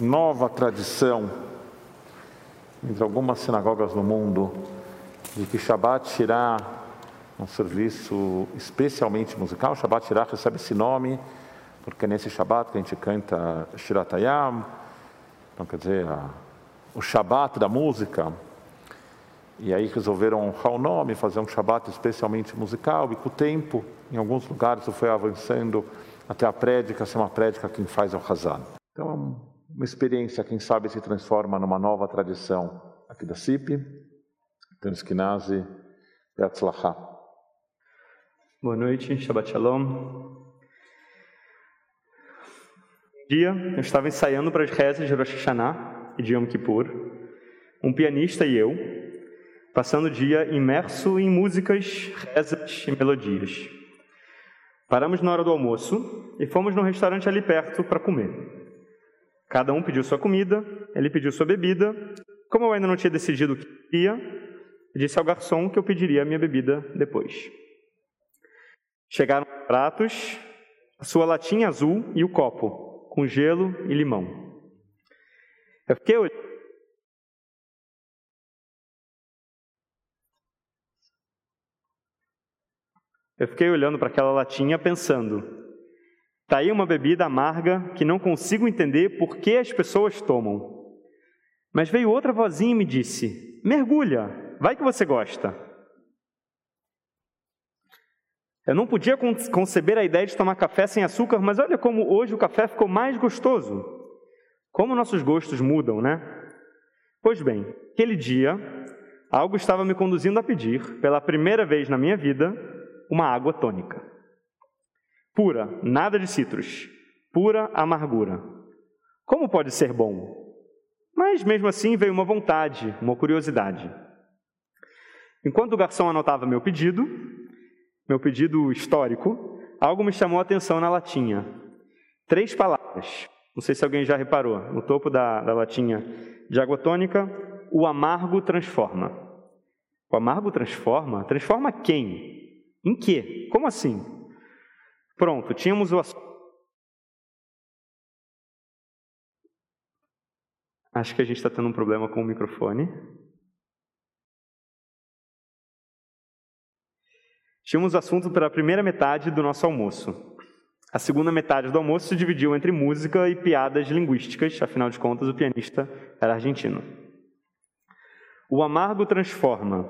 nova tradição entre algumas sinagogas no mundo de que Shabbat Shirah é um serviço especialmente musical. Shabbat Shirah recebe esse nome porque é nesse Shabbat que a gente canta Shiratayam, então quer dizer, o Shabbat da música. E aí resolveram honrar o nome, fazer um Shabbat especialmente musical, e com o tempo, em alguns lugares, isso foi avançando até a prédica ser uma prédica quem faz é o Hazan. Então, uma experiência, quem sabe, se transforma numa nova tradição aqui da CIP, Tanskinazi, Beatzlachá. Boa noite, Shabbat Shalom. Um dia, eu estava ensaiando para as rezas de Rosh Hashanah e de Yom Kippur. Um pianista e eu, passando o dia imerso em músicas, rezas e melodias. Paramos na hora do almoço e fomos num restaurante ali perto para comer. Cada um pediu sua comida, ele pediu sua bebida. Como eu ainda não tinha decidido o que queria, disse ao garçom que eu pediria a minha bebida depois. Chegaram os pratos, a sua latinha azul e o copo, com gelo e limão. Eu fiquei olhando Eu fiquei olhando para aquela latinha pensando: tá aí uma bebida amarga que não consigo entender por que as pessoas tomam. Mas veio outra vozinha e me disse: mergulha, vai que você gosta. Eu não podia conceber a ideia de tomar café sem açúcar, mas olha como hoje o café ficou mais gostoso. Como nossos gostos mudam, né? Pois bem, aquele dia, algo estava me conduzindo a pedir, pela primeira vez na minha vida, uma água tônica. Pura, nada de citros, pura amargura. Como pode ser bom? Mas mesmo assim veio uma vontade, uma curiosidade. Enquanto o garçom anotava meu pedido, meu pedido histórico, algo me chamou a atenção na latinha. Três palavras. Não sei se alguém já reparou. No topo da, da latinha de água tônica, o amargo transforma. O amargo transforma? Transforma quem? Em que? Como assim? Pronto, tínhamos o Acho que a gente está tendo um problema com o microfone. Tínhamos o assunto para a primeira metade do nosso almoço. A segunda metade do almoço se dividiu entre música e piadas linguísticas, afinal de contas, o pianista era argentino. O amargo transforma.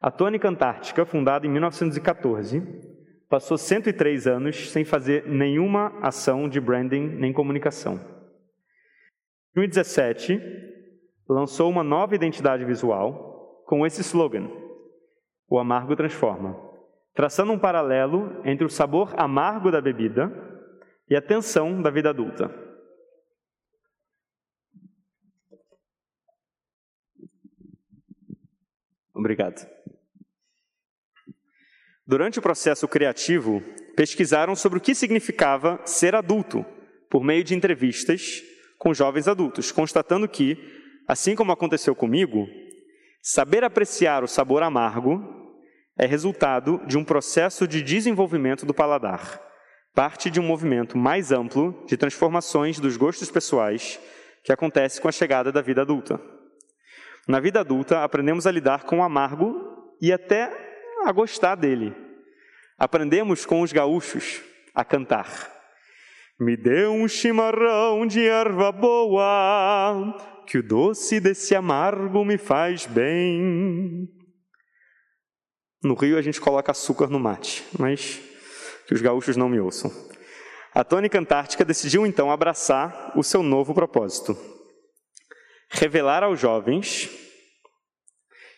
A Tônica Antártica, fundada em 1914, passou 103 anos sem fazer nenhuma ação de branding nem comunicação. Em 2017, lançou uma nova identidade visual com esse slogan: O amargo transforma, traçando um paralelo entre o sabor amargo da bebida e a tensão da vida adulta. Obrigado. Durante o processo criativo, pesquisaram sobre o que significava ser adulto, por meio de entrevistas com jovens adultos, constatando que, assim como aconteceu comigo, saber apreciar o sabor amargo é resultado de um processo de desenvolvimento do paladar, parte de um movimento mais amplo de transformações dos gostos pessoais que acontece com a chegada da vida adulta. Na vida adulta, aprendemos a lidar com o amargo e até a gostar dele. Aprendemos com os gaúchos a cantar. Me dê um chimarrão de erva boa, que o doce desse amargo me faz bem. No Rio a gente coloca açúcar no mate, mas que os gaúchos não me ouçam. A tônica antártica decidiu então abraçar o seu novo propósito: revelar aos jovens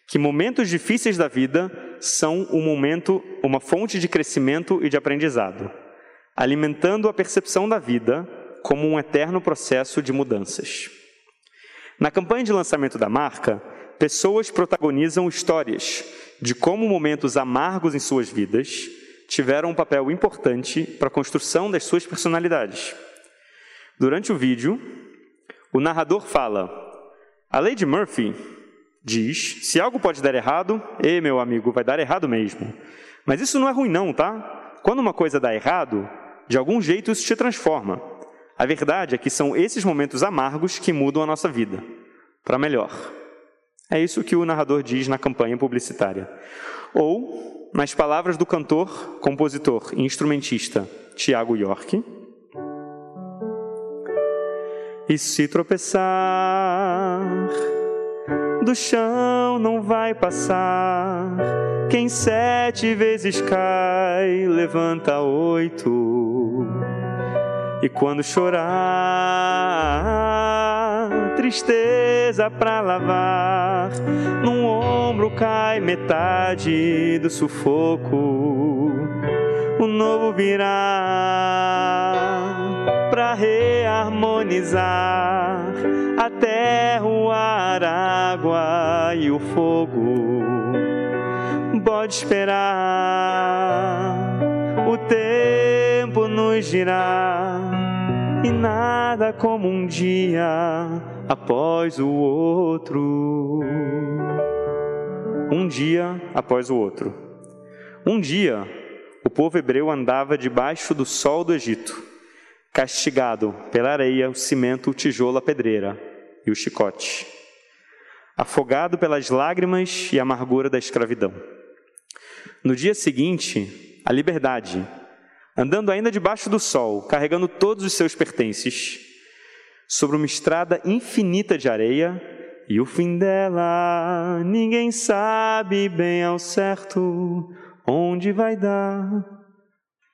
que momentos difíceis da vida são um momento, uma fonte de crescimento e de aprendizado, alimentando a percepção da vida como um eterno processo de mudanças. Na campanha de lançamento da marca, pessoas protagonizam histórias de como momentos amargos em suas vidas tiveram um papel importante para a construção das suas personalidades. Durante o vídeo, o narrador fala: A Lady Murphy diz: se algo pode dar errado, e meu amigo, vai dar errado mesmo. Mas isso não é ruim, não, tá? Quando uma coisa dá errado, de algum jeito isso te transforma. A verdade é que são esses momentos amargos que mudam a nossa vida para melhor. É isso que o narrador diz na campanha publicitária. Ou, nas palavras do cantor, compositor e instrumentista Tiago York, e se tropeçar, do chão não vai passar. Quem sete vezes cai, levanta oito. E quando chorar, tristeza pra lavar, num ombro cai metade do sufoco. O novo virá reharmonizar a terra, o ar, a água e o fogo. Pode esperar o tempo nos girar e nada como um dia após o outro. Um dia após o outro. Um dia, o povo hebreu andava debaixo do sol do Egito, castigado pela areia, o cimento, o tijolo, a pedreira e o chicote, afogado pelas lágrimas e amargura da escravidão. No dia seguinte, a liberdade, andando ainda debaixo do sol, carregando todos os seus pertences, sobre uma estrada infinita de areia, e o fim dela ninguém sabe bem ao certo onde vai dar,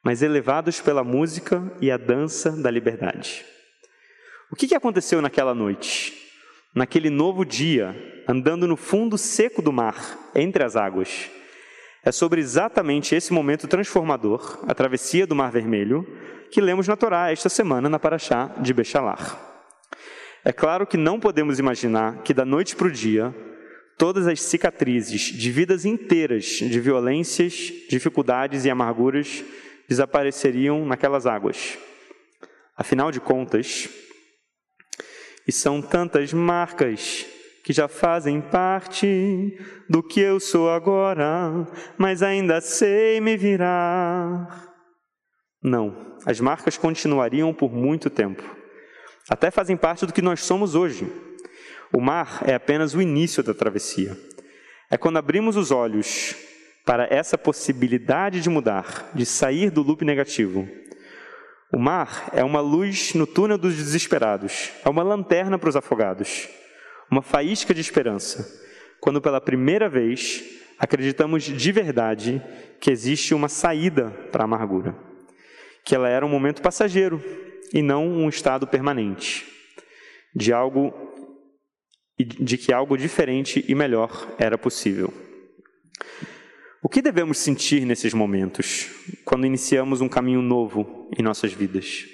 mas elevados pela música e a dança da liberdade. O que aconteceu naquela noite? Naquele novo dia, andando no fundo seco do mar, entre as águas? É sobre exatamente esse momento transformador, a travessia do Mar Vermelho, que lemos na Torá esta semana na Paraxá de Bechalar. É claro que não podemos imaginar que da noite para o dia, todas as cicatrizes de vidas inteiras de violências, dificuldades e amarguras desapareceriam naquelas águas. Afinal de contas, e são tantas marcas que já fazem parte do que eu sou agora, mas ainda sei me virar. Não, as marcas continuariam por muito tempo. Até fazem parte do que nós somos hoje. O mar é apenas o início da travessia. É quando abrimos os olhos para essa possibilidade de mudar, de sair do loop negativo. O mar é uma luz no túnel dos desesperados, é uma lanterna para os afogados uma faísca de esperança, quando pela primeira vez acreditamos de verdade que existe uma saída para a amargura, que ela era um momento passageiro e não um estado permanente, de algo de que algo diferente e melhor era possível. O que devemos sentir nesses momentos, quando iniciamos um caminho novo em nossas vidas?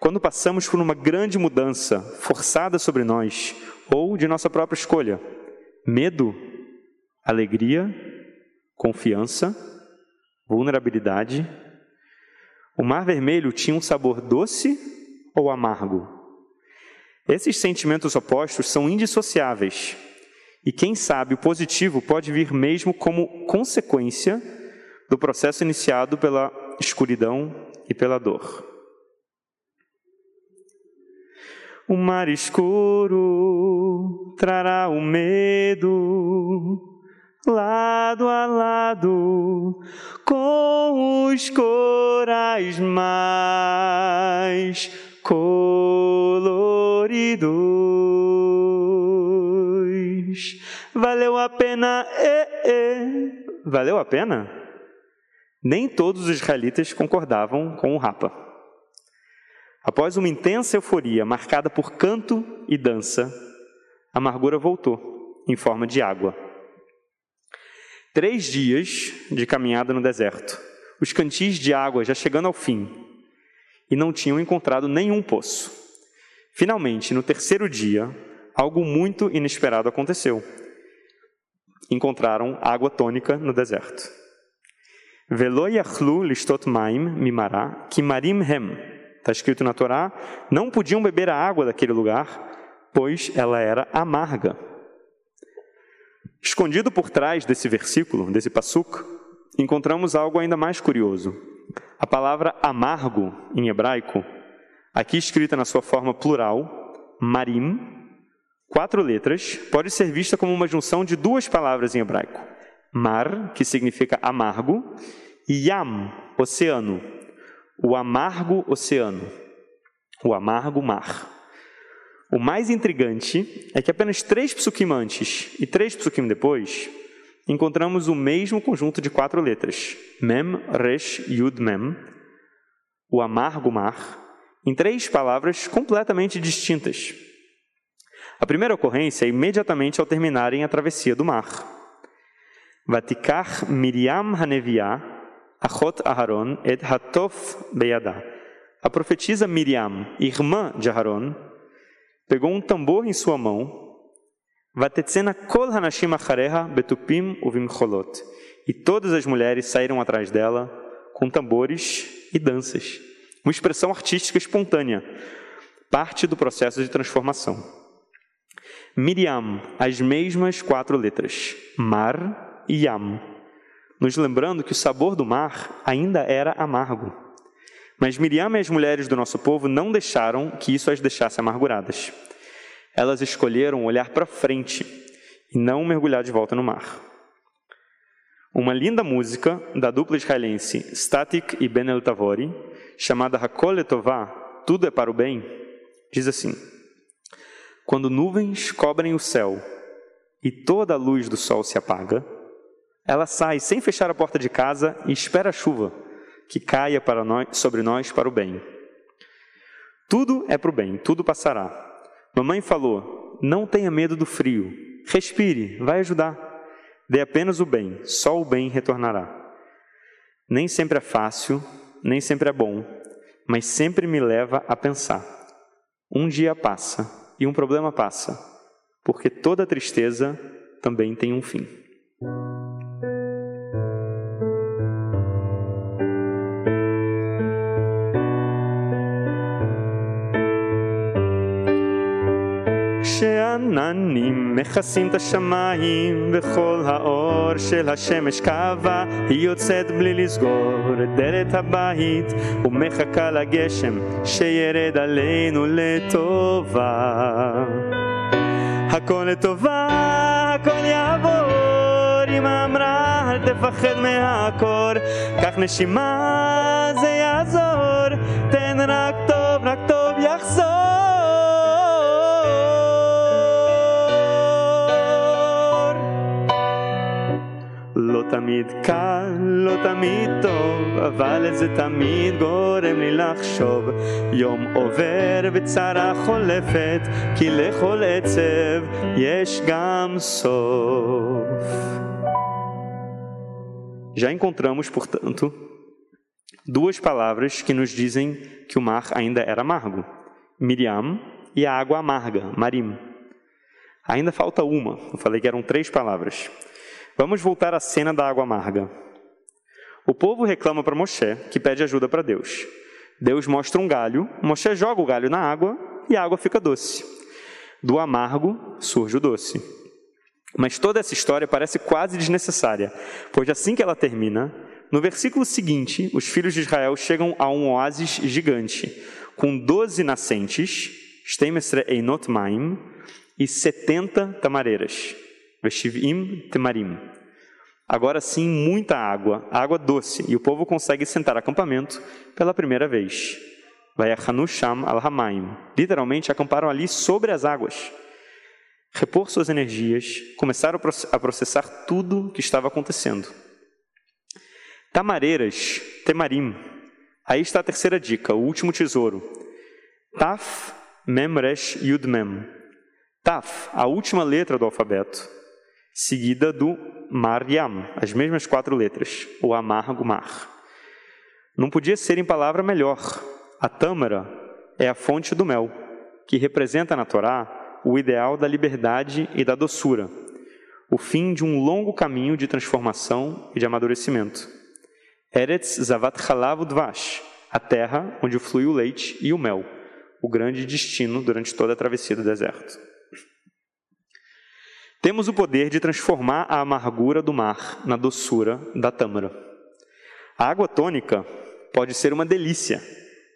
Quando passamos por uma grande mudança forçada sobre nós, ou de nossa própria escolha. Medo, alegria, confiança, vulnerabilidade. O mar vermelho tinha um sabor doce ou amargo? Esses sentimentos opostos são indissociáveis. E quem sabe o positivo pode vir mesmo como consequência do processo iniciado pela escuridão e pela dor. O mar escuro trará o medo, lado a lado, com os corais mais coloridos. Valeu a pena, eh, eh. valeu a pena? Nem todos os israelitas concordavam com o Rapa. Após uma intensa euforia marcada por canto e dança, a amargura voltou em forma de água. Três dias de caminhada no deserto, os cantis de água já chegando ao fim, e não tinham encontrado nenhum poço. Finalmente, no terceiro dia, algo muito inesperado aconteceu. Encontraram água tônica no deserto. Velo yachlu listot maim mimara kimarim hem Está escrito na Torá: não podiam beber a água daquele lugar, pois ela era amarga. Escondido por trás desse versículo, desse passuca, encontramos algo ainda mais curioso. A palavra amargo, em hebraico, aqui escrita na sua forma plural, marim, quatro letras, pode ser vista como uma junção de duas palavras em hebraico: mar, que significa amargo, e yam, oceano, o amargo oceano, o amargo mar. O mais intrigante é que apenas três psukim antes e três psukim depois, encontramos o mesmo conjunto de quatro letras, mem, resh, yud, mem, o amargo mar, em três palavras completamente distintas. A primeira ocorrência é imediatamente ao terminarem a travessia do mar. Vatikar Miriam Haneviah, Achot Aharon et Hatof Beyada. A profetisa Miriam, irmã de Aharon, pegou um tambor em sua mão, Vatetzena kol hanashim achareha betupim uvimcholot. E todas as mulheres saíram atrás dela com tambores e danças. Uma expressão artística espontânea, parte do processo de transformação. Miriam, as mesmas quatro letras, mar e yam, nos lembrando que o sabor do mar ainda era amargo. Mas Miriam e as mulheres do nosso povo não deixaram que isso as deixasse amarguradas. Elas escolheram olhar para frente e não mergulhar de volta no mar. Uma linda música da dupla israelense Static e Ben El Tavori, chamada Hakol Etová, Tudo é para o Bem, diz assim: Quando nuvens cobrem o céu e toda a luz do sol se apaga, ela sai sem fechar a porta de casa e espera a chuva que caia para nós, sobre nós para o bem. Tudo é para o bem, tudo passará. Mamãe falou: Não tenha medo do frio, respire, vai ajudar. Dê apenas o bem, só o bem retornará. Nem sempre é fácil, nem sempre é bom, mas sempre me leva a pensar. Um dia passa e um problema passa, porque toda tristeza também tem um fim. עננים מכסים את השמיים וכל האור של השמש קבע היא יוצאת בלי לסגור את דלת הבית ומחכה לגשם שירד עלינו לטובה. הכל לטובה, הכל יעבור אמא אמרה אל תפחד מהקור קח נשימה זה יעזור תן רק טוב, תמיד קל, לא תמיד טוב, אבל זה תמיד גורם לי לחשוב. יום עובר וצרה חולפת, כי לכל עצב יש גם סוף. Já encontramos, portanto, duas palavras que nos dizem que o mar ainda era amargo: Miriam e a água amarga, Marim. Ainda falta uma, eu falei que eram três palavras. Vamos voltar à cena da água amarga. O povo reclama para Moshe, que pede ajuda para Deus. Deus mostra um galho, Moshe joga o galho na água e a água fica doce. Do amargo surge o doce. Mas toda essa história parece quase desnecessária, pois assim que ela termina, no versículo seguinte, os filhos de Israel chegam a um oásis gigante, com doze nascentes, Stemestre Einot e setenta tamareiras. Veshivim Temarim. Agora sim, muita água, água doce, e o povo consegue sentar acampamento pela primeira vez. Vayachanu Sham al-Hamaim. Literalmente, acamparam ali sobre as águas. Repor suas energias, começaram a processar tudo que estava acontecendo. Tamareiras, Temarim. Aí está a terceira dica, o último tesouro. Taf, Memresh, Yudmem. Taf, a última letra do alfabeto seguida do Mariam, as mesmas quatro letras, o amargo mar. Não podia ser em palavra melhor. A tâmara é a fonte do mel, que representa na Torá o ideal da liberdade e da doçura, o fim de um longo caminho de transformação e de amadurecimento. Eretz Zavat Halav a terra onde flui o leite e o mel, o grande destino durante toda a travessia do deserto. Temos o poder de transformar a amargura do mar na doçura da tâmara. A água tônica pode ser uma delícia,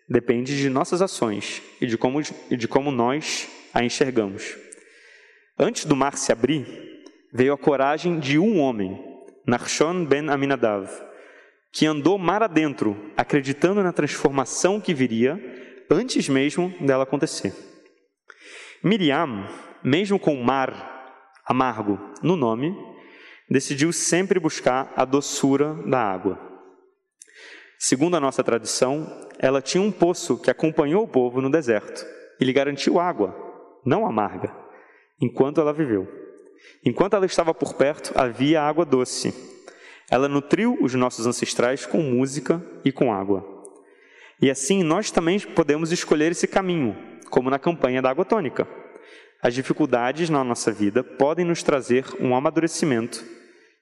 depende de nossas ações e de como, de como nós a enxergamos. Antes do mar se abrir, veio a coragem de um homem, Nachshon ben Aminadav, que andou mar adentro, acreditando na transformação que viria antes mesmo dela acontecer. Miriam, mesmo com o mar amargo no nome, decidiu sempre buscar a doçura da água. Segundo a nossa tradição, ela tinha um poço que acompanhou o povo no deserto e lhe garantiu água, não amarga, enquanto ela viveu. Enquanto ela estava por perto, havia água doce. Ela nutriu os nossos ancestrais com música e com água. E assim nós também podemos escolher esse caminho, como na campanha da água tônica. As dificuldades na nossa vida podem nos trazer um amadurecimento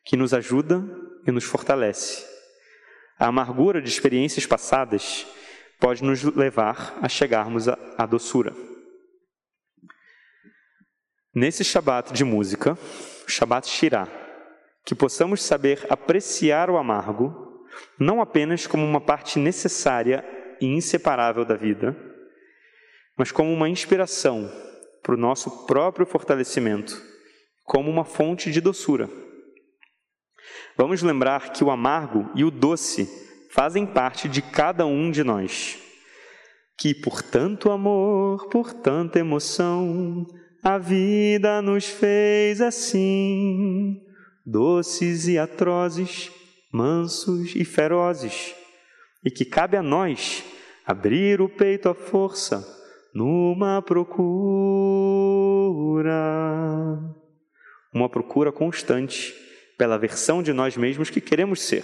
que nos ajuda e nos fortalece. A amargura de experiências passadas pode nos levar a chegarmos à doçura. Nesse Shabat de música, Shabat Shirah, que possamos saber apreciar o amargo, não apenas como uma parte necessária e inseparável da vida, mas como uma inspiração para o nosso próprio fortalecimento, como uma fonte de doçura. Vamos lembrar que o amargo e o doce fazem parte de cada um de nós. Que por tanto amor, por tanta emoção, a vida nos fez assim, doces e atrozes, mansos e ferozes, e que cabe a nós abrir o peito à força numa procura, uma procura constante pela versão de nós mesmos que queremos ser,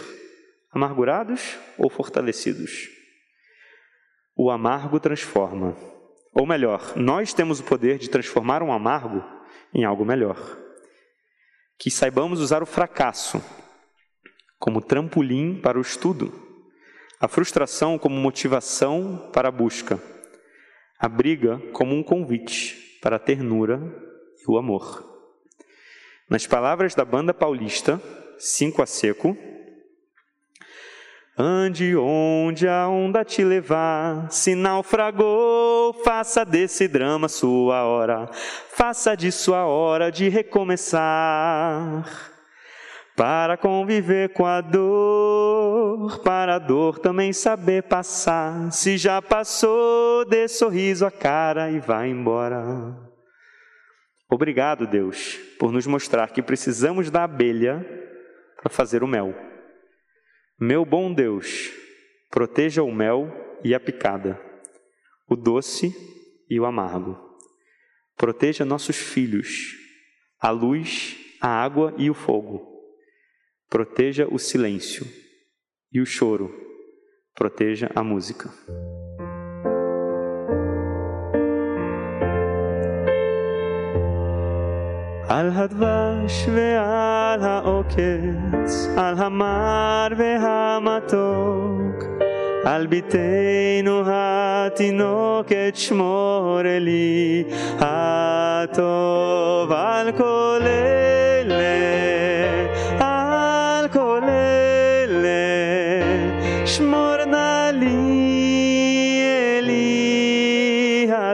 amargurados ou fortalecidos. O amargo transforma. Ou melhor, nós temos o poder de transformar um amargo em algo melhor. Que saibamos usar o fracasso como trampolim para o estudo, a frustração como motivação para a busca a briga como um convite para a ternura e o amor. Nas palavras da banda paulista, cinco a seco, Ande onde a onda te levar, se naufragou, faça desse drama sua hora, faça de sua hora de recomeçar. Para conviver com a dor, para a dor também saber passar. Se já passou, dê sorriso à cara e vá embora. Obrigado, Deus, por nos mostrar que precisamos da abelha para fazer o mel. Meu bom Deus, proteja o mel e a picada, o doce e o amargo. Proteja nossos filhos, a luz, a água e o fogo proteja o silêncio e o choro, proteja a música. על הדבש ועל העוקץ, על המר והמתוק, על ביתנו התינוקת שמור לי הטוב, על כל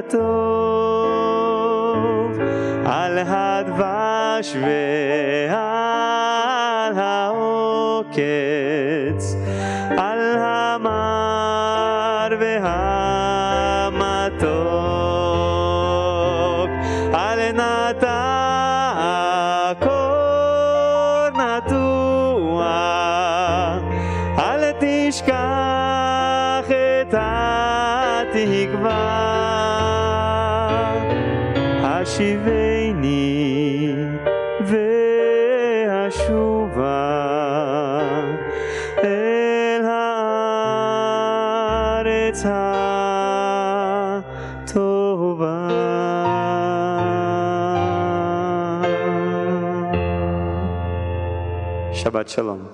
הטוב על הדבש ועל העוקץ על המר והמתוק על נטע Shabbat Shalom.